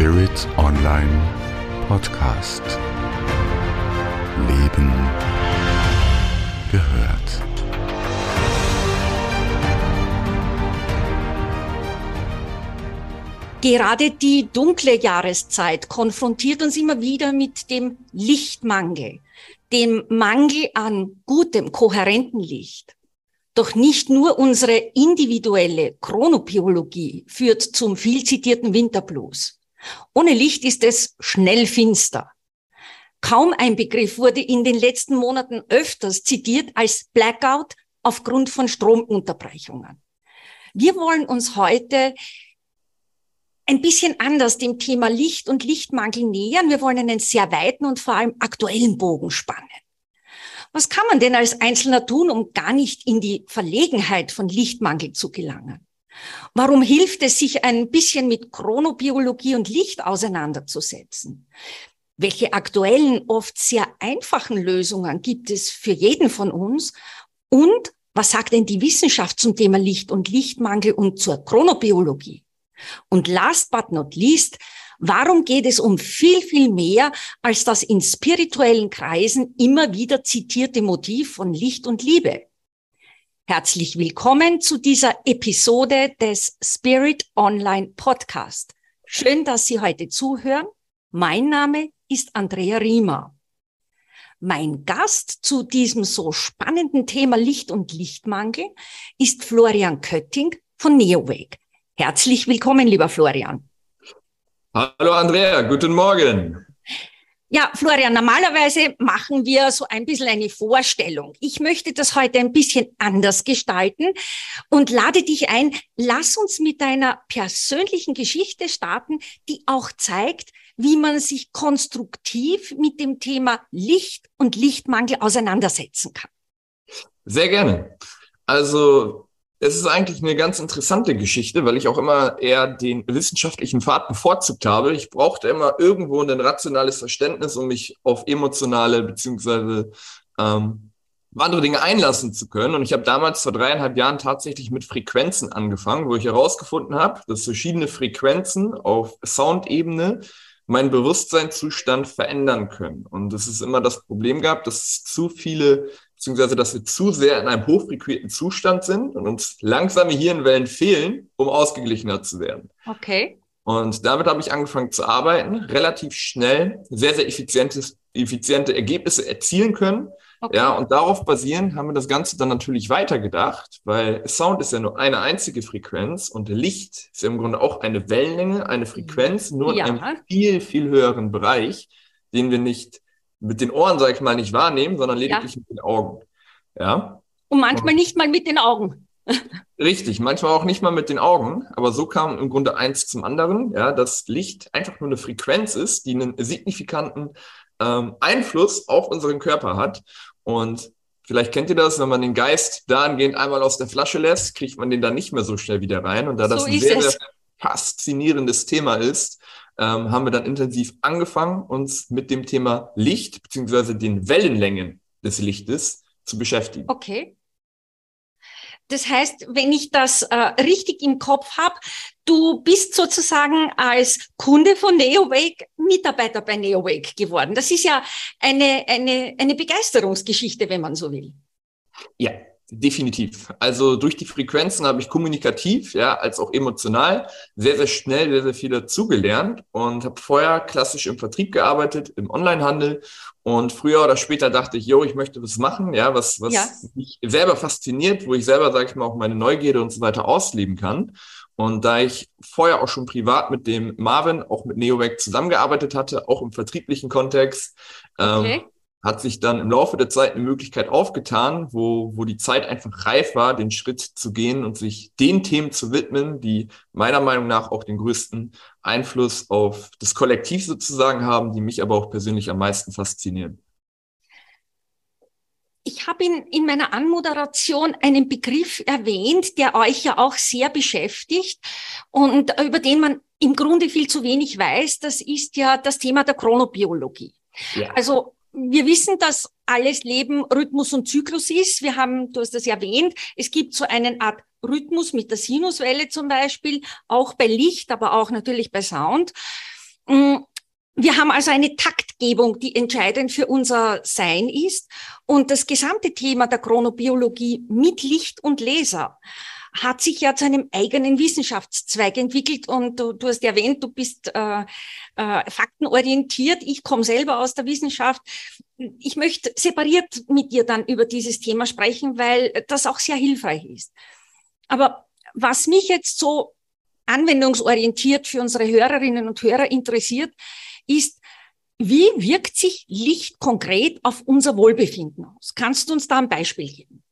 Spirit Online Podcast. Leben gehört. Gerade die dunkle Jahreszeit konfrontiert uns immer wieder mit dem Lichtmangel, dem Mangel an gutem, kohärenten Licht. Doch nicht nur unsere individuelle Chronobiologie führt zum viel zitierten Winterblues. Ohne Licht ist es schnell finster. Kaum ein Begriff wurde in den letzten Monaten öfters zitiert als Blackout aufgrund von Stromunterbrechungen. Wir wollen uns heute ein bisschen anders dem Thema Licht und Lichtmangel nähern. Wir wollen einen sehr weiten und vor allem aktuellen Bogen spannen. Was kann man denn als Einzelner tun, um gar nicht in die Verlegenheit von Lichtmangel zu gelangen? Warum hilft es, sich ein bisschen mit Chronobiologie und Licht auseinanderzusetzen? Welche aktuellen, oft sehr einfachen Lösungen gibt es für jeden von uns? Und was sagt denn die Wissenschaft zum Thema Licht und Lichtmangel und zur Chronobiologie? Und last but not least, Warum geht es um viel, viel mehr als das in spirituellen Kreisen immer wieder zitierte Motiv von Licht und Liebe? Herzlich willkommen zu dieser Episode des Spirit Online Podcast. Schön, dass Sie heute zuhören. Mein Name ist Andrea Riemer. Mein Gast zu diesem so spannenden Thema Licht und Lichtmangel ist Florian Kötting von NeoWake. Herzlich willkommen, lieber Florian. Hallo Andrea, guten Morgen. Ja, Florian, normalerweise machen wir so ein bisschen eine Vorstellung. Ich möchte das heute ein bisschen anders gestalten und lade dich ein, lass uns mit deiner persönlichen Geschichte starten, die auch zeigt, wie man sich konstruktiv mit dem Thema Licht und Lichtmangel auseinandersetzen kann. Sehr gerne. Also es ist eigentlich eine ganz interessante Geschichte, weil ich auch immer eher den wissenschaftlichen Pfad bevorzugt habe. Ich brauchte immer irgendwo ein rationales Verständnis, um mich auf emotionale beziehungsweise ähm, andere Dinge einlassen zu können. Und ich habe damals vor dreieinhalb Jahren tatsächlich mit Frequenzen angefangen, wo ich herausgefunden habe, dass verschiedene Frequenzen auf Soundebene meinen Bewusstseinszustand verändern können. Und es ist immer das Problem gab, dass zu viele beziehungsweise dass wir zu sehr in einem hochfrequenten Zustand sind und uns langsame Hirnwellen fehlen, um ausgeglichener zu werden. Okay. Und damit habe ich angefangen zu arbeiten, relativ schnell sehr, sehr effizientes, effiziente Ergebnisse erzielen können. Okay. Ja, und darauf basierend haben wir das Ganze dann natürlich weitergedacht, weil Sound ist ja nur eine einzige Frequenz und Licht ist ja im Grunde auch eine Wellenlänge, eine Frequenz, nur ja. in einem viel, viel höheren Bereich, den wir nicht mit den Ohren, sage ich mal, nicht wahrnehmen, sondern lediglich ja. mit den Augen. Ja. Und manchmal nicht mal mit den Augen. Richtig, manchmal auch nicht mal mit den Augen, aber so kam im Grunde eins zum anderen, ja, dass Licht einfach nur eine Frequenz ist, die einen signifikanten ähm, Einfluss auf unseren Körper hat. Und vielleicht kennt ihr das, wenn man den Geist dahingehend einmal aus der Flasche lässt, kriegt man den dann nicht mehr so schnell wieder rein. Und da so das ein sehr, sehr faszinierendes Thema ist, ähm, haben wir dann intensiv angefangen, uns mit dem Thema Licht beziehungsweise den Wellenlängen des Lichtes zu beschäftigen. Okay. Das heißt, wenn ich das äh, richtig im Kopf habe, du bist sozusagen als Kunde von NeoWake Mitarbeiter bei NeoWake geworden. Das ist ja eine, eine, eine Begeisterungsgeschichte, wenn man so will. Ja, Definitiv. Also durch die Frequenzen habe ich kommunikativ, ja, als auch emotional sehr, sehr schnell sehr, sehr viel dazugelernt und habe vorher klassisch im Vertrieb gearbeitet, im Onlinehandel und früher oder später dachte ich, yo, ich möchte was machen, ja, was, was ja. mich selber fasziniert, wo ich selber, sage ich mal, auch meine Neugierde und so weiter ausleben kann. Und da ich vorher auch schon privat mit dem Marvin, auch mit NeoVac zusammengearbeitet hatte, auch im vertrieblichen Kontext, ähm, okay. ähm, hat sich dann im Laufe der Zeit eine Möglichkeit aufgetan, wo, wo die Zeit einfach reif war, den Schritt zu gehen und sich den Themen zu widmen, die meiner Meinung nach auch den größten Einfluss auf das Kollektiv sozusagen haben, die mich aber auch persönlich am meisten faszinieren. Ich habe in, in meiner Anmoderation einen Begriff erwähnt, der euch ja auch sehr beschäftigt und über den man im Grunde viel zu wenig weiß. Das ist ja das Thema der Chronobiologie. Ja. Also wir wissen, dass alles Leben Rhythmus und Zyklus ist. Wir haben, du hast das erwähnt, es gibt so einen Art Rhythmus mit der Sinuswelle zum Beispiel, auch bei Licht, aber auch natürlich bei Sound. Mm, wir haben also eine Taktgebung, die entscheidend für unser Sein ist. Und das gesamte Thema der Chronobiologie mit Licht und Laser hat sich ja zu einem eigenen Wissenschaftszweig entwickelt. Und du, du hast erwähnt, du bist äh, äh, faktenorientiert. Ich komme selber aus der Wissenschaft. Ich möchte separiert mit dir dann über dieses Thema sprechen, weil das auch sehr hilfreich ist. Aber was mich jetzt so anwendungsorientiert für unsere Hörerinnen und Hörer interessiert, ist, wie wirkt sich Licht konkret auf unser Wohlbefinden aus? Kannst du uns da ein Beispiel geben?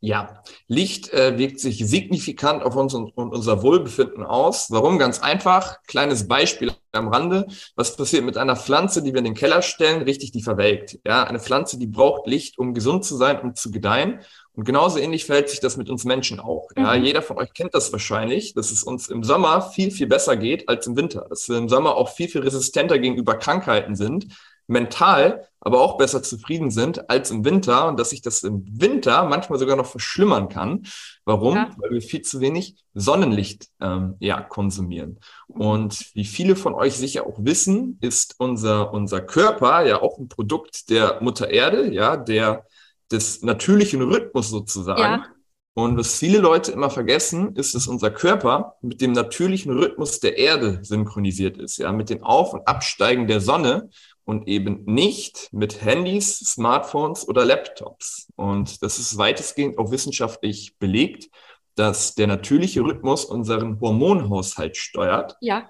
Ja, Licht äh, wirkt sich signifikant auf uns und, und, unser Wohlbefinden aus. Warum? Ganz einfach. Kleines Beispiel am Rande. Was passiert mit einer Pflanze, die wir in den Keller stellen? Richtig, die verwelkt. Ja, eine Pflanze, die braucht Licht, um gesund zu sein, um zu gedeihen. Und genauso ähnlich verhält sich das mit uns Menschen auch. Ja, mhm. jeder von euch kennt das wahrscheinlich, dass es uns im Sommer viel, viel besser geht als im Winter. Dass wir im Sommer auch viel, viel resistenter gegenüber Krankheiten sind, mental aber auch besser zufrieden sind als im Winter und dass sich das im Winter manchmal sogar noch verschlimmern kann. Warum? Ja. Weil wir viel zu wenig Sonnenlicht ähm, ja, konsumieren. Und wie viele von euch sicher auch wissen, ist unser, unser Körper ja auch ein Produkt der Mutter Erde, ja, der des natürlichen Rhythmus sozusagen. Ja. Und was viele Leute immer vergessen, ist, dass unser Körper mit dem natürlichen Rhythmus der Erde synchronisiert ist, ja, mit den Auf- und Absteigen der Sonne und eben nicht mit Handys, Smartphones oder Laptops. Und das ist weitestgehend auch wissenschaftlich belegt, dass der natürliche Rhythmus unseren Hormonhaushalt steuert. Ja.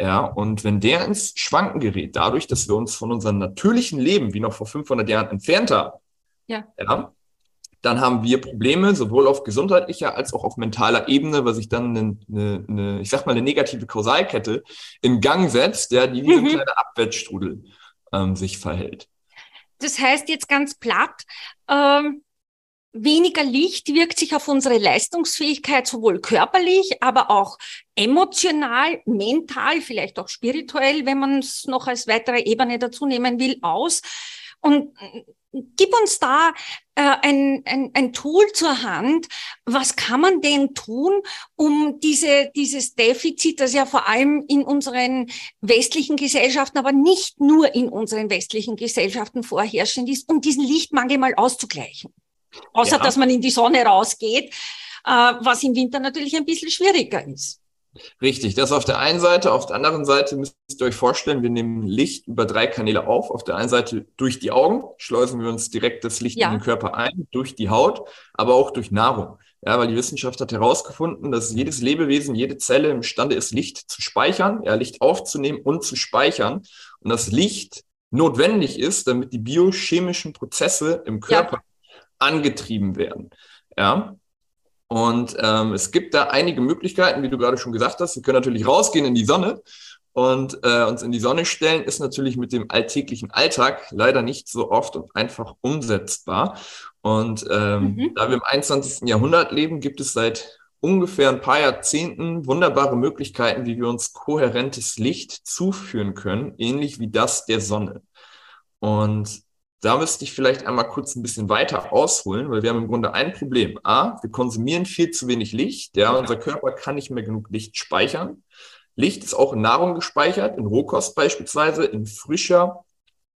Ja, und wenn der ins Schwanken gerät, dadurch, dass wir uns von unserem natürlichen Leben wie noch vor 500 Jahren entfernt haben, ja. ja dann haben wir Probleme, sowohl auf gesundheitlicher als auch auf mentaler Ebene, was sich dann eine, eine, eine ich sag mal, eine negative Kausalkette in Gang setzt, ja, die wie mhm. ein kleiner Abwärtsstrudel ähm, sich verhält. Das heißt jetzt ganz platt, ähm, weniger Licht wirkt sich auf unsere Leistungsfähigkeit sowohl körperlich, aber auch emotional, mental, vielleicht auch spirituell, wenn man es noch als weitere Ebene dazu nehmen will, aus. Und gib uns da äh, ein, ein, ein Tool zur Hand. Was kann man denn tun, um diese, dieses Defizit, das ja vor allem in unseren westlichen Gesellschaften, aber nicht nur in unseren westlichen Gesellschaften vorherrschend ist, um diesen Lichtmangel mal auszugleichen? Außer, ja. dass man in die Sonne rausgeht, äh, was im Winter natürlich ein bisschen schwieriger ist. Richtig, das auf der einen Seite. Auf der anderen Seite müsst ihr euch vorstellen, wir nehmen Licht über drei Kanäle auf. Auf der einen Seite durch die Augen, schleusen wir uns direkt das Licht ja. in den Körper ein, durch die Haut, aber auch durch Nahrung. Ja, weil die Wissenschaft hat herausgefunden, dass jedes Lebewesen, jede Zelle imstande ist, Licht zu speichern, ja, Licht aufzunehmen und zu speichern. Und das Licht notwendig ist, damit die biochemischen Prozesse im Körper ja. angetrieben werden. Ja, und ähm, es gibt da einige Möglichkeiten, wie du gerade schon gesagt hast. Wir können natürlich rausgehen in die Sonne und äh, uns in die Sonne stellen, ist natürlich mit dem alltäglichen Alltag leider nicht so oft und einfach umsetzbar. Und ähm, mhm. da wir im 21. Jahrhundert leben, gibt es seit ungefähr ein paar Jahrzehnten wunderbare Möglichkeiten, wie wir uns kohärentes Licht zuführen können, ähnlich wie das der Sonne. Und da müsste ich vielleicht einmal kurz ein bisschen weiter ausholen, weil wir haben im Grunde ein Problem. A, wir konsumieren viel zu wenig Licht. Ja, unser Körper kann nicht mehr genug Licht speichern. Licht ist auch in Nahrung gespeichert, in Rohkost beispielsweise, in frischer,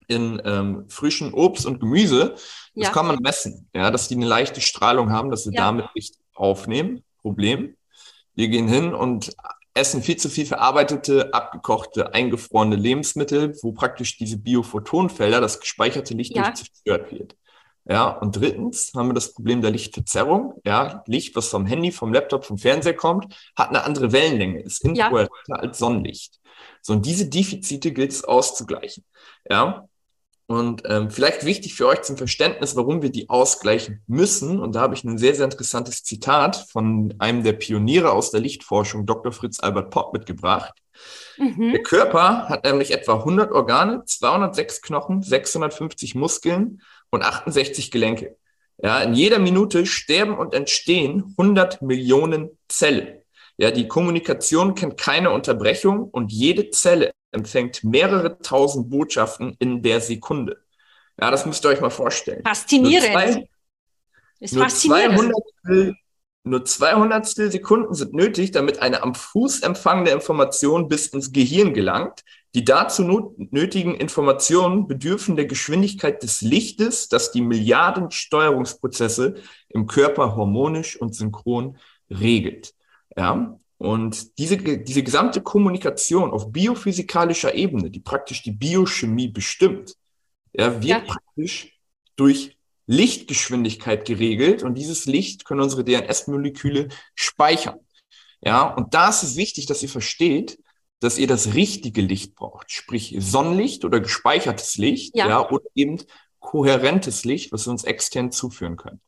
in ähm, frischen Obst und Gemüse. Das ja. kann man messen, ja, dass die eine leichte Strahlung haben, dass sie ja. damit Licht aufnehmen. Problem. Wir gehen hin und essen viel zu viel verarbeitete, abgekochte, eingefrorene Lebensmittel, wo praktisch diese Biophotonfelder, das gespeicherte Licht ja. nicht zerstört wird. Ja, und drittens haben wir das Problem der Lichtverzerrung. Ja, Licht, was vom Handy, vom Laptop, vom Fernseher kommt, hat eine andere Wellenlänge, ist infraroter ja. als Sonnenlicht. So, und diese Defizite gilt es auszugleichen. Ja, und ähm, vielleicht wichtig für euch zum Verständnis, warum wir die ausgleichen müssen. Und da habe ich ein sehr, sehr interessantes Zitat von einem der Pioniere aus der Lichtforschung, Dr. Fritz Albert Popp, mitgebracht. Mhm. Der Körper hat nämlich etwa 100 Organe, 206 Knochen, 650 Muskeln und 68 Gelenke. Ja, in jeder Minute sterben und entstehen 100 Millionen Zellen. Ja, die Kommunikation kennt keine Unterbrechung und jede Zelle empfängt mehrere tausend Botschaften in der Sekunde. Ja, das müsst ihr euch mal vorstellen. Faszinierend. Nur, zwei, ist nur, faszinierend. 200, nur 200 Sekunden sind nötig, damit eine am Fuß empfangene Information bis ins Gehirn gelangt. Die dazu nötigen Informationen bedürfen der Geschwindigkeit des Lichtes, das die Milliarden Steuerungsprozesse im Körper harmonisch und synchron regelt. Ja, und diese, diese gesamte Kommunikation auf biophysikalischer Ebene, die praktisch die Biochemie bestimmt, ja, wird ja. praktisch durch Lichtgeschwindigkeit geregelt und dieses Licht können unsere DNS-Moleküle speichern. Ja, und da ist es wichtig, dass ihr versteht, dass ihr das richtige Licht braucht, sprich Sonnenlicht oder gespeichertes Licht, ja, ja oder eben kohärentes Licht, was wir uns extern zuführen können.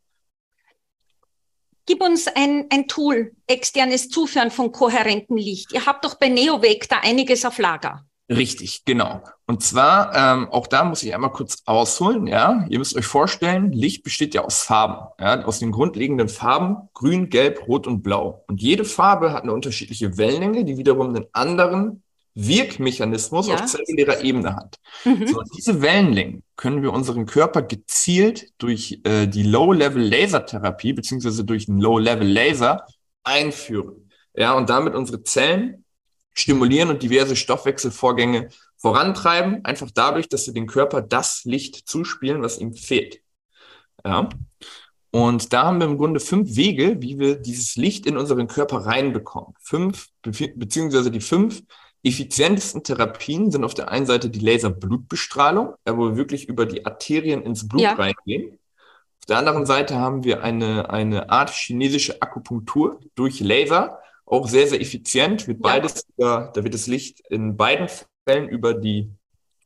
Gib uns ein, ein Tool, externes Zuführen von kohärentem Licht. Ihr habt doch bei Neoweg da einiges auf Lager. Richtig, genau. Und zwar, ähm, auch da muss ich einmal kurz ausholen, ja. Ihr müsst euch vorstellen, Licht besteht ja aus Farben, ja, aus den grundlegenden Farben Grün, Gelb, Rot und Blau. Und jede Farbe hat eine unterschiedliche Wellenlänge, die wiederum einen anderen Wirkmechanismus ja. auf zellulärer Ebene hat. Mhm. So, diese Wellenlängen können wir unseren Körper gezielt durch äh, die Low-Level-Lasertherapie beziehungsweise durch einen Low-Level-Laser einführen. Ja, und damit unsere Zellen stimulieren und diverse Stoffwechselvorgänge vorantreiben, einfach dadurch, dass wir den Körper das Licht zuspielen, was ihm fehlt. Ja. Und da haben wir im Grunde fünf Wege, wie wir dieses Licht in unseren Körper reinbekommen. Fünf, beziehungsweise die fünf effizientesten Therapien sind auf der einen Seite die Laserblutbestrahlung, wo wir wirklich über die Arterien ins Blut ja. reingehen. Auf der anderen Seite haben wir eine, eine Art chinesische Akupunktur durch Laser, auch sehr, sehr effizient, wird ja. beides über, da wird das Licht in beiden Fällen über die,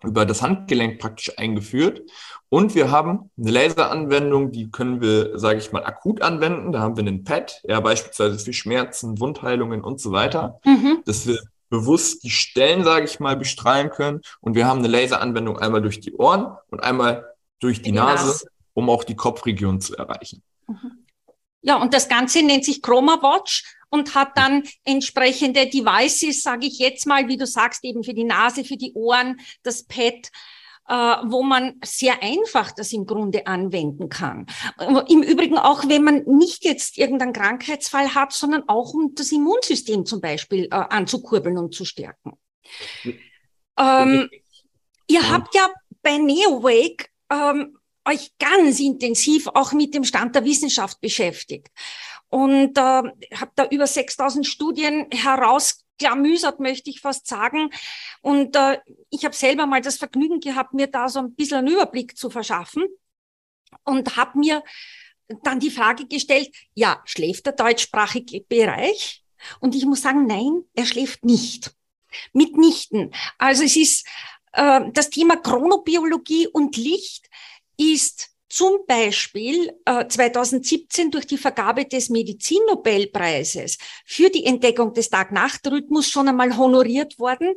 über das Handgelenk praktisch eingeführt. Und wir haben eine Laseranwendung, die können wir, sage ich mal, akut anwenden. Da haben wir einen Pad, ja, beispielsweise für Schmerzen, Wundheilungen und so weiter, mhm. dass wir bewusst die Stellen, sage ich mal, bestrahlen können. Und wir haben eine Laseranwendung einmal durch die Ohren und einmal durch die, die Nase, Nase, um auch die Kopfregion zu erreichen. Mhm. Ja, und das Ganze nennt sich Chroma Watch und hat dann entsprechende Devices, sage ich jetzt mal, wie du sagst, eben für die Nase, für die Ohren, das Pad, wo man sehr einfach das im Grunde anwenden kann. Im Übrigen auch, wenn man nicht jetzt irgendeinen Krankheitsfall hat, sondern auch um das Immunsystem zum Beispiel äh, anzukurbeln und zu stärken. Ähm, ihr habt ja bei NeoWake ähm, euch ganz intensiv auch mit dem Stand der Wissenschaft beschäftigt und äh, habe da über 6000 Studien herausklamüsert, möchte ich fast sagen. Und äh, ich habe selber mal das Vergnügen gehabt, mir da so ein bisschen einen Überblick zu verschaffen und habe mir dann die Frage gestellt, ja, schläft der deutschsprachige Bereich? Und ich muss sagen, nein, er schläft nicht. Mitnichten. Also es ist äh, das Thema Chronobiologie und Licht ist zum Beispiel äh, 2017 durch die Vergabe des Medizinnobelpreises für die Entdeckung des Tag-Nacht-Rhythmus schon einmal honoriert worden.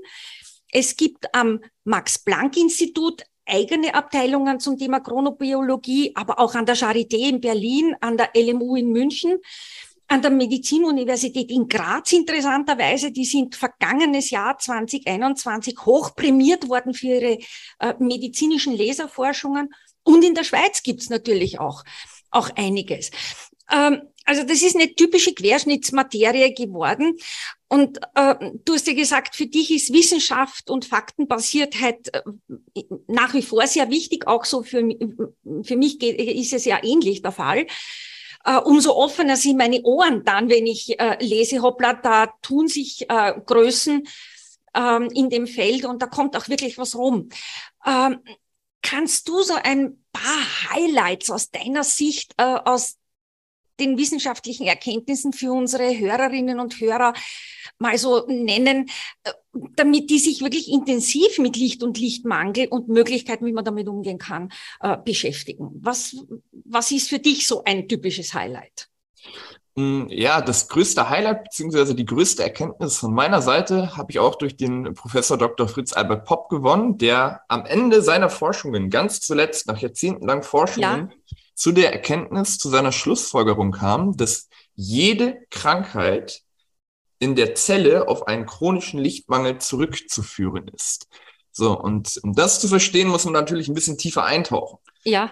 Es gibt am Max-Planck-Institut eigene Abteilungen zum Thema Chronobiologie, aber auch an der Charité in Berlin, an der LMU in München, an der Medizinuniversität in Graz interessanterweise. Die sind vergangenes Jahr 2021 hochprämiert worden für ihre äh, medizinischen Laserforschungen. Und in der Schweiz gibt's natürlich auch, auch einiges. Ähm, also das ist eine typische Querschnittsmaterie geworden. Und äh, du hast ja gesagt, für dich ist Wissenschaft und Faktenbasiertheit äh, nach wie vor sehr wichtig. Auch so für, für mich geht, ist es ja ähnlich der Fall. Uh, umso offener sind meine Ohren dann, wenn ich äh, lese, hoppla, da tun sich äh, Größen ähm, in dem Feld und da kommt auch wirklich was rum. Ähm, Kannst du so ein paar Highlights aus deiner Sicht, äh, aus den wissenschaftlichen Erkenntnissen für unsere Hörerinnen und Hörer mal so nennen, äh, damit die sich wirklich intensiv mit Licht und Lichtmangel und Möglichkeiten, wie man damit umgehen kann, äh, beschäftigen. Was, was ist für dich so ein typisches Highlight? Mm, ja, das größte Highlight beziehungsweise die größte Erkenntnis von meiner Seite habe ich auch durch den Professor Dr. Fritz Albert Popp gewonnen, der am Ende seiner Forschungen, ganz zuletzt nach jahrzehntelang Forschungen, ja. zu der Erkenntnis, zu seiner Schlussfolgerung kam, dass jede Krankheit in der Zelle auf einen chronischen Lichtmangel zurückzuführen ist. So, und um das zu verstehen, muss man natürlich ein bisschen tiefer eintauchen. Ja.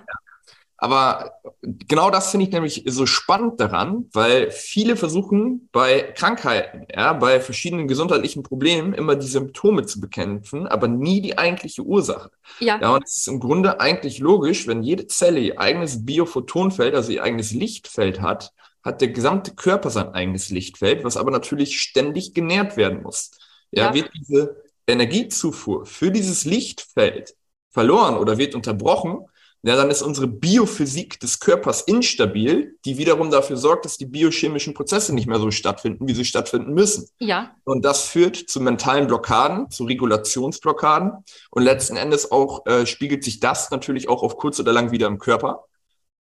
Aber genau das finde ich nämlich so spannend daran, weil viele versuchen bei Krankheiten, ja, bei verschiedenen gesundheitlichen Problemen immer die Symptome zu bekämpfen, aber nie die eigentliche Ursache. Ja. ja und es ist im Grunde eigentlich logisch, wenn jede Zelle ihr eigenes Biophotonfeld, also ihr eigenes Lichtfeld hat, hat der gesamte Körper sein eigenes Lichtfeld, was aber natürlich ständig genährt werden muss. Ja, ja. wird diese Energiezufuhr für dieses Lichtfeld verloren oder wird unterbrochen, ja, dann ist unsere Biophysik des Körpers instabil, die wiederum dafür sorgt, dass die biochemischen Prozesse nicht mehr so stattfinden, wie sie stattfinden müssen. Ja. Und das führt zu mentalen Blockaden, zu Regulationsblockaden. Und letzten Endes auch äh, spiegelt sich das natürlich auch auf kurz oder lang wieder im Körper.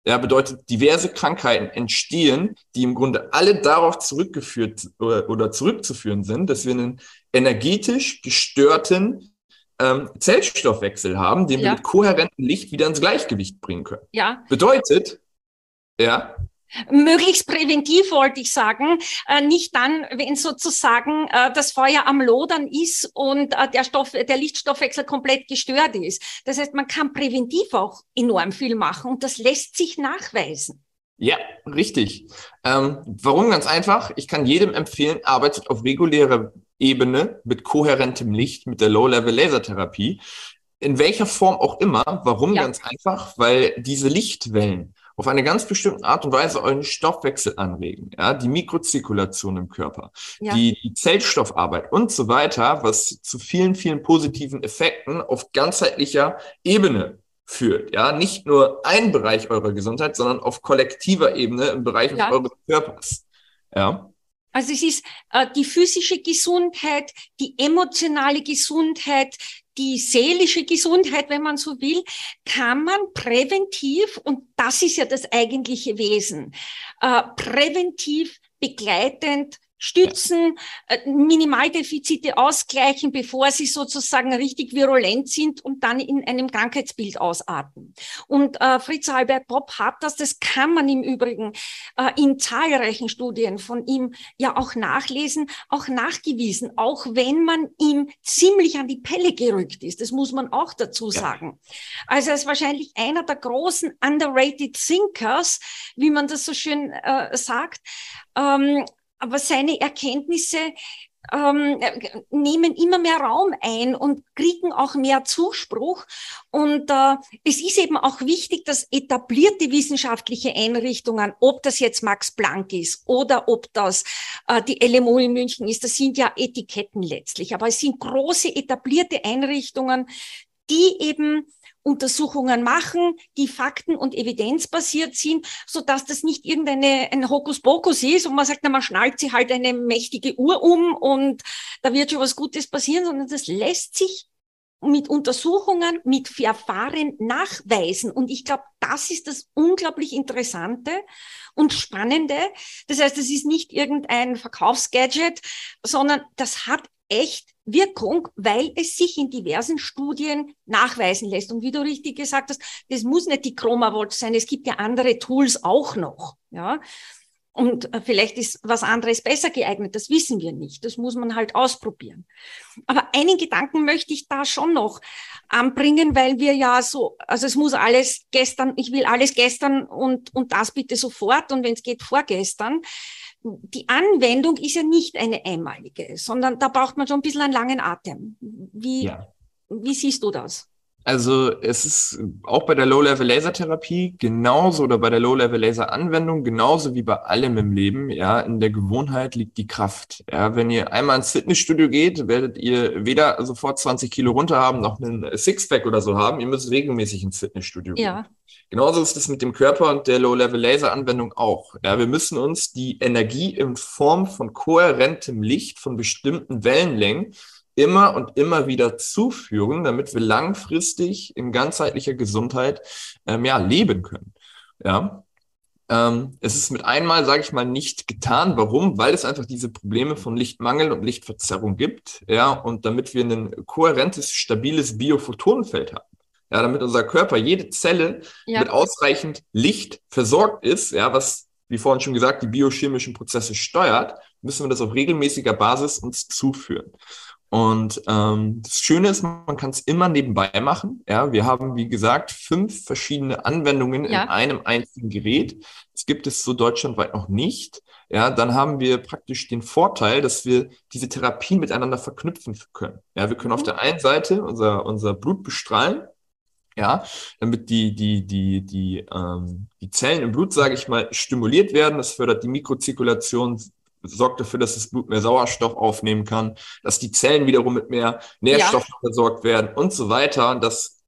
Ja, bedeutet, diverse Krankheiten entstehen, die im Grunde alle darauf zurückgeführt oder, oder zurückzuführen sind, dass wir einen energetisch gestörten ähm, Zellstoffwechsel haben, den ja. wir mit kohärentem Licht wieder ins Gleichgewicht bringen können. Ja. Bedeutet, ja. Möglichst präventiv wollte ich sagen, äh, nicht dann, wenn sozusagen äh, das Feuer am Lodern ist und äh, der Stoff, der Lichtstoffwechsel komplett gestört ist. Das heißt, man kann präventiv auch enorm viel machen und das lässt sich nachweisen. Ja, richtig. Ähm, warum? Ganz einfach. Ich kann jedem empfehlen, arbeitet auf regulärer Ebene mit kohärentem Licht, mit der Low-Level-Lasertherapie. In welcher Form auch immer. Warum? Ja. Ganz einfach, weil diese Lichtwellen auf eine ganz bestimmte Art und Weise euren Stoffwechsel anregen, ja, die Mikrozirkulation im Körper, ja. die, die Zellstoffarbeit und so weiter, was zu vielen, vielen positiven Effekten auf ganzheitlicher Ebene führt. Ja, nicht nur ein Bereich eurer Gesundheit, sondern auf kollektiver Ebene im Bereich ja. eures Körpers. Ja. Also es ist äh, die physische Gesundheit, die emotionale Gesundheit, die seelische Gesundheit, wenn man so will, kann man präventiv, und das ist ja das eigentliche Wesen, äh, präventiv begleitend stützen, ja. Äh, Minimaldefizite ausgleichen, bevor sie sozusagen richtig virulent sind und dann in einem Krankheitsbild ausarten. Und äh, Fritz Albert Popp hat das, das kann man im Übrigen äh, in zahlreichen Studien von ihm ja auch nachlesen, auch nachgewiesen, auch wenn man ihm ziemlich an die Pelle gerückt ist. Das muss man auch dazu sagen. Ja. Also er ist wahrscheinlich einer der großen underrated Thinkers, wie man das so schön äh, sagt. Ähm, aber seine Erkenntnisse ähm, nehmen immer mehr Raum ein und kriegen auch mehr Zuspruch. Und äh, es ist eben auch wichtig, dass etablierte wissenschaftliche Einrichtungen, ob das jetzt Max Planck ist oder ob das äh, die LMU in München ist, das sind ja Etiketten letztlich, aber es sind große etablierte Einrichtungen, die eben Untersuchungen machen, die fakten- und evidenzbasiert sind, so dass das nicht irgendeine ein Hokuspokus ist und man sagt, na, man schnallt sie halt eine mächtige Uhr um und da wird schon was Gutes passieren, sondern das lässt sich mit Untersuchungen, mit Verfahren nachweisen. Und ich glaube, das ist das unglaublich Interessante und Spannende. Das heißt, es ist nicht irgendein Verkaufsgadget, sondern das hat echt Wirkung, weil es sich in diversen Studien nachweisen lässt. Und wie du richtig gesagt hast, das muss nicht die Chromavolt sein. Es gibt ja andere Tools auch noch. Ja. Und äh, vielleicht ist was anderes besser geeignet, das wissen wir nicht. Das muss man halt ausprobieren. Aber einen Gedanken möchte ich da schon noch anbringen, weil wir ja so, also es muss alles gestern, ich will alles gestern und, und das bitte sofort und wenn es geht vorgestern die Anwendung ist ja nicht eine einmalige, sondern da braucht man schon ein bisschen einen langen Atem. Wie, ja. wie siehst du das? Also es ist auch bei der Low-Level-Laser-Therapie genauso oder bei der Low-Level-Laser-Anwendung genauso wie bei allem im Leben. Ja, in der Gewohnheit liegt die Kraft. Ja, wenn ihr einmal ins Fitnessstudio geht, werdet ihr weder sofort 20 Kilo runter haben, noch einen Sixpack oder so haben. Ihr müsst regelmäßig ins Fitnessstudio gehen. Ja. Genauso ist es mit dem Körper und der Low-Level-Laser-Anwendung auch. Ja, wir müssen uns die Energie in Form von kohärentem Licht von bestimmten Wellenlängen immer und immer wieder zuführen, damit wir langfristig in ganzheitlicher Gesundheit ähm, ja, leben können. Ja. Ähm, es ist mit einmal, sage ich mal, nicht getan. Warum? Weil es einfach diese Probleme von Lichtmangel und Lichtverzerrung gibt. Ja, und damit wir ein kohärentes, stabiles Biophotonenfeld haben. Ja, damit unser Körper, jede Zelle ja. mit ausreichend Licht versorgt ist, ja, was, wie vorhin schon gesagt, die biochemischen Prozesse steuert, müssen wir das auf regelmäßiger Basis uns zuführen. Und ähm, das Schöne ist, man kann es immer nebenbei machen. Ja, wir haben, wie gesagt, fünf verschiedene Anwendungen ja. in einem einzigen Gerät. Das gibt es so deutschlandweit noch nicht. Ja, dann haben wir praktisch den Vorteil, dass wir diese Therapie miteinander verknüpfen können. Ja, wir können mhm. auf der einen Seite unser, unser Blut bestrahlen, ja, damit die, die, die, die, ähm, die Zellen im Blut, sage ich mal, stimuliert werden. Das fördert die Mikrozirkulation, sorgt dafür, dass das Blut mehr Sauerstoff aufnehmen kann, dass die Zellen wiederum mit mehr Nährstoffen ja. versorgt werden und so weiter. Das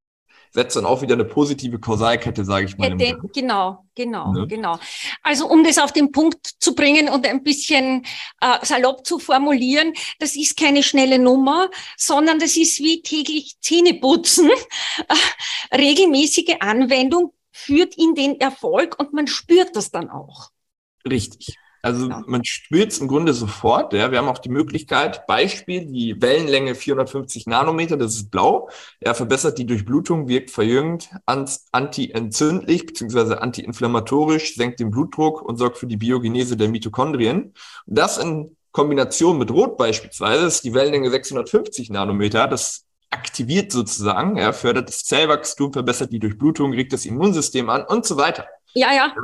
setzt dann auch wieder eine positive Kausalkette, sage ich mal. Kette, genau, genau, ne? genau. Also um das auf den Punkt zu bringen und ein bisschen äh, salopp zu formulieren, das ist keine schnelle Nummer, sondern das ist wie täglich Zähneputzen. Äh, regelmäßige Anwendung führt in den Erfolg und man spürt das dann auch. Richtig. Also ja. man spürt es im Grunde sofort. Ja. Wir haben auch die Möglichkeit, Beispiel, die Wellenlänge 450 Nanometer, das ist blau, er verbessert die Durchblutung, wirkt verjüngend, anti-entzündlich bzw. anti-inflammatorisch, senkt den Blutdruck und sorgt für die Biogenese der Mitochondrien. Und das in Kombination mit Rot beispielsweise ist die Wellenlänge 650 Nanometer. Das aktiviert sozusagen, er fördert das Zellwachstum, verbessert die Durchblutung, regt das Immunsystem an und so weiter. Ja, ja.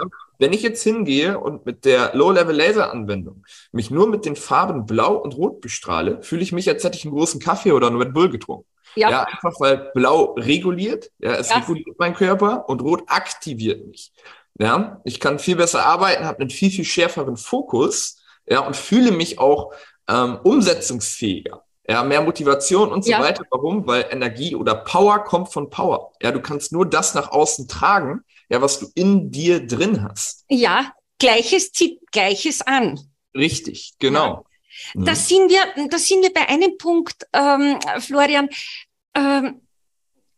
Wenn ich jetzt hingehe und mit der Low-Level-Laser-Anwendung mich nur mit den Farben Blau und Rot bestrahle, fühle ich mich, als hätte ich einen großen Kaffee oder einen Red Bull getrunken. Ja. ja einfach weil Blau reguliert, ja, es ja. reguliert meinen Körper und Rot aktiviert mich. Ja, ich kann viel besser arbeiten, habe einen viel, viel schärferen Fokus, ja, und fühle mich auch ähm, umsetzungsfähiger. Ja, mehr Motivation und so ja. weiter. Warum? Weil Energie oder Power kommt von Power. Ja, du kannst nur das nach außen tragen, ja, was du in dir drin hast. Ja, Gleiches zieht Gleiches an. Richtig, genau. Ja. Mhm. Da sind wir, da sind wir bei einem Punkt, ähm, Florian. Ähm,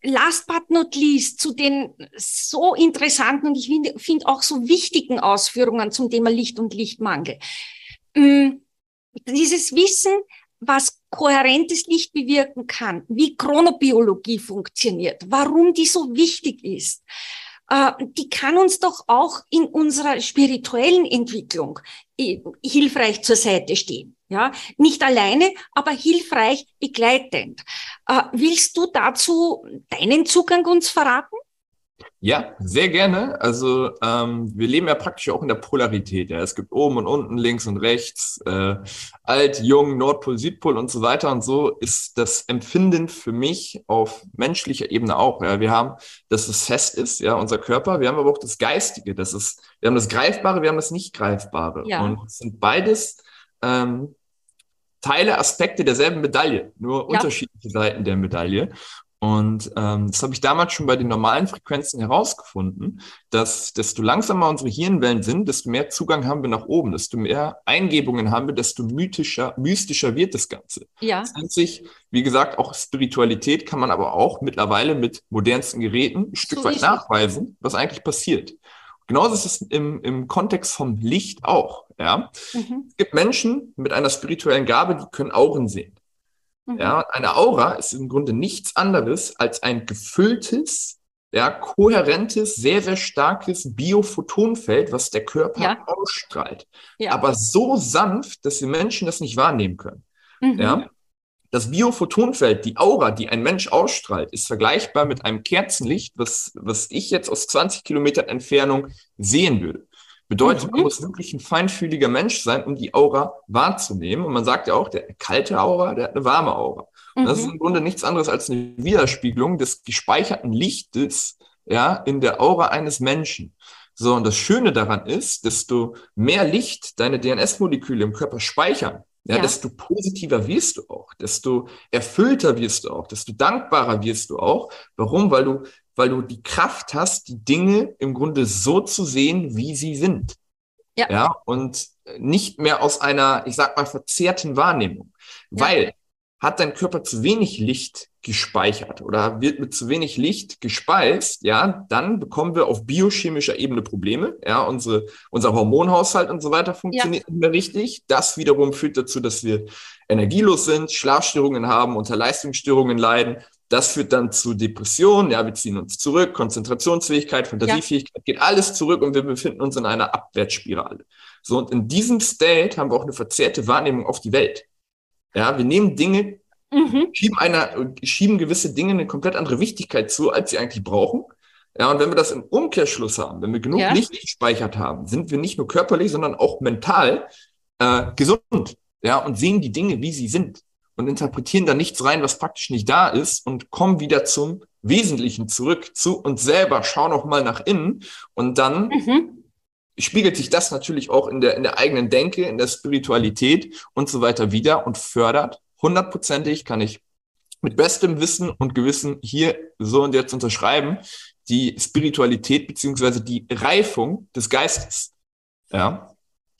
last but not least zu den so interessanten und ich finde find auch so wichtigen Ausführungen zum Thema Licht und Lichtmangel. Ähm, dieses Wissen, was kohärentes Licht bewirken kann, wie Chronobiologie funktioniert, warum die so wichtig ist die kann uns doch auch in unserer spirituellen Entwicklung äh, hilfreich zur Seite stehen. Ja, nicht alleine, aber hilfreich begleitend. Äh, willst du dazu deinen Zugang uns verraten? Ja, sehr gerne. Also ähm, wir leben ja praktisch auch in der Polarität. Ja. Es gibt oben und unten, links und rechts, äh, alt, jung, Nordpol, Südpol und so weiter. Und so ist das Empfinden für mich auf menschlicher Ebene auch. Ja. Wir haben, dass es fest ist, ja, unser Körper. Wir haben aber auch das Geistige. Das ist, wir haben das Greifbare, wir haben das Nicht-Greifbare. Ja. Und es sind beides ähm, Teile, Aspekte derselben Medaille, nur ja. unterschiedliche Seiten der Medaille. Und ähm, das habe ich damals schon bei den normalen Frequenzen herausgefunden, dass desto langsamer unsere Hirnwellen sind, desto mehr Zugang haben wir nach oben, desto mehr Eingebungen haben wir, desto mythischer, mystischer wird das Ganze. Ja. Das nennt sich, wie gesagt, auch Spiritualität kann man aber auch mittlerweile mit modernsten Geräten ein Stück so weit nachweisen, was eigentlich passiert. Genauso ist es im, im Kontext vom Licht auch. Ja? Mhm. Es gibt Menschen mit einer spirituellen Gabe, die können Auren sehen. Mhm. Ja, eine Aura ist im Grunde nichts anderes als ein gefülltes, ja, kohärentes, sehr, sehr starkes Biophotonfeld, was der Körper ja. ausstrahlt. Ja. Aber so sanft, dass die Menschen das nicht wahrnehmen können. Mhm. Ja. Das Biophotonfeld, die Aura, die ein Mensch ausstrahlt, ist vergleichbar mit einem Kerzenlicht, was, was ich jetzt aus 20 Kilometern Entfernung sehen würde. Bedeutet, man mhm. muss wirklich ein feinfühliger Mensch sein, um die Aura wahrzunehmen. Und man sagt ja auch, der kalte Aura, der hat eine warme Aura. Und das ist mhm. im Grunde nichts anderes als eine Widerspiegelung des gespeicherten Lichtes, ja, in der Aura eines Menschen. So, und das Schöne daran ist, desto mehr Licht deine DNS-Moleküle im Körper speichern, ja, ja, desto positiver wirst du auch, desto erfüllter wirst du auch, desto dankbarer wirst du auch. Warum? Weil du weil du die Kraft hast, die Dinge im Grunde so zu sehen, wie sie sind. Ja. ja und nicht mehr aus einer, ich sag mal, verzerrten Wahrnehmung. Ja. Weil hat dein Körper zu wenig Licht gespeichert oder wird mit zu wenig Licht gespeist, ja, dann bekommen wir auf biochemischer Ebene Probleme. Ja, unsere, unser Hormonhaushalt und so weiter funktioniert ja. nicht mehr richtig. Das wiederum führt dazu, dass wir energielos sind, Schlafstörungen haben, unter Leistungsstörungen leiden das führt dann zu Depressionen, ja, wir ziehen uns zurück, Konzentrationsfähigkeit, Fantasiefähigkeit, ja. geht alles zurück und wir befinden uns in einer Abwärtsspirale. So, und in diesem State haben wir auch eine verzerrte Wahrnehmung auf die Welt. Ja, wir nehmen Dinge mhm. schieben, einer, schieben gewisse Dinge eine komplett andere Wichtigkeit zu, als sie eigentlich brauchen. Ja, und wenn wir das im Umkehrschluss haben, wenn wir genug ja. Licht gespeichert haben, sind wir nicht nur körperlich, sondern auch mental äh, gesund. Ja, und sehen die Dinge, wie sie sind und interpretieren da nichts rein, was faktisch nicht da ist und kommen wieder zum Wesentlichen zurück, zu uns selber, schauen auch mal nach innen und dann mhm. spiegelt sich das natürlich auch in der, in der eigenen Denke, in der Spiritualität und so weiter wieder und fördert hundertprozentig, kann ich mit bestem Wissen und Gewissen hier so und jetzt unterschreiben, die Spiritualität beziehungsweise die Reifung des Geistes. Ja.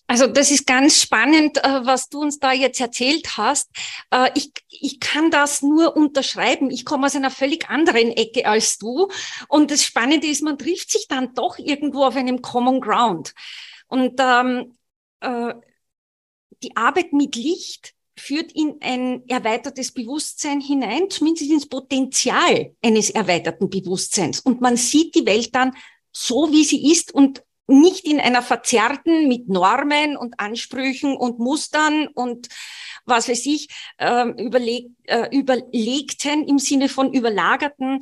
Also das ist ganz spannend, äh, was du uns da jetzt erzählt hast. Äh, ich, ich kann das nur unterschreiben. Ich komme aus einer völlig anderen Ecke als du. Und das Spannende ist, man trifft sich dann doch irgendwo auf einem Common Ground. Und ähm, äh, die Arbeit mit Licht führt in ein erweitertes Bewusstsein hinein, zumindest ins Potenzial eines erweiterten Bewusstseins. Und man sieht die Welt dann so, wie sie ist und nicht in einer verzerrten mit Normen und Ansprüchen und Mustern und was weiß ich, äh, überleg, äh, überlegten im Sinne von überlagerten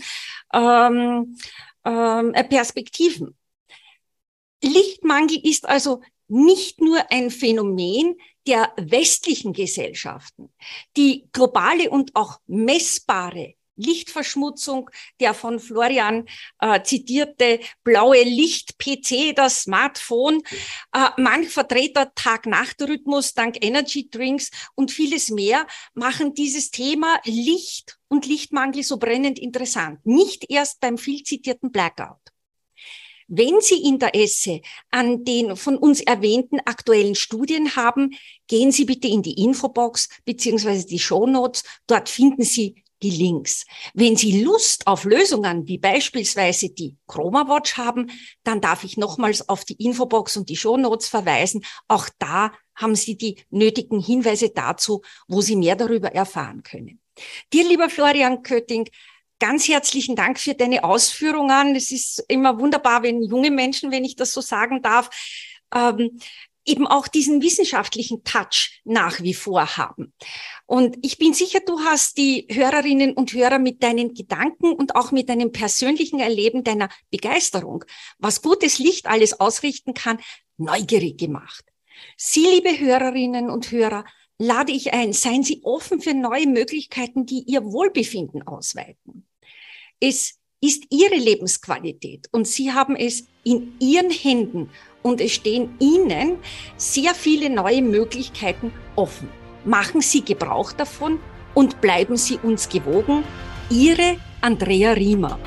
ähm, ähm, Perspektiven. Lichtmangel ist also nicht nur ein Phänomen der westlichen Gesellschaften. Die globale und auch messbare Lichtverschmutzung, der von Florian äh, zitierte blaue Licht-PC, das Smartphone, äh, manch Vertreter Tag-Nacht-Rhythmus dank Energy Drinks und vieles mehr machen dieses Thema Licht und Lichtmangel so brennend interessant. Nicht erst beim viel zitierten Blackout. Wenn Sie Interesse an den von uns erwähnten aktuellen Studien haben, gehen Sie bitte in die Infobox beziehungsweise die Show Notes. Dort finden Sie die Links. Wenn Sie Lust auf Lösungen wie beispielsweise die Chroma Watch haben, dann darf ich nochmals auf die Infobox und die Show Notes verweisen. Auch da haben Sie die nötigen Hinweise dazu, wo Sie mehr darüber erfahren können. Dir, lieber Florian Kötting, ganz herzlichen Dank für deine Ausführungen. Es ist immer wunderbar, wenn junge Menschen, wenn ich das so sagen darf, ähm, eben auch diesen wissenschaftlichen Touch nach wie vor haben. Und ich bin sicher, du hast die Hörerinnen und Hörer mit deinen Gedanken und auch mit deinem persönlichen Erleben deiner Begeisterung, was gutes Licht alles ausrichten kann, neugierig gemacht. Sie, liebe Hörerinnen und Hörer, lade ich ein, seien Sie offen für neue Möglichkeiten, die Ihr Wohlbefinden ausweiten. Es ist Ihre Lebensqualität und Sie haben es in Ihren Händen und es stehen Ihnen sehr viele neue Möglichkeiten offen. Machen Sie Gebrauch davon und bleiben Sie uns gewogen. Ihre Andrea Riemer.